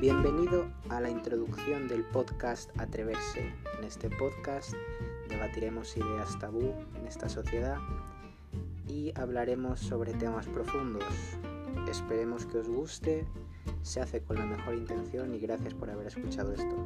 Bienvenido a la introducción del podcast Atreverse. En este podcast debatiremos ideas tabú en esta sociedad y hablaremos sobre temas profundos. Esperemos que os guste, se hace con la mejor intención y gracias por haber escuchado esto.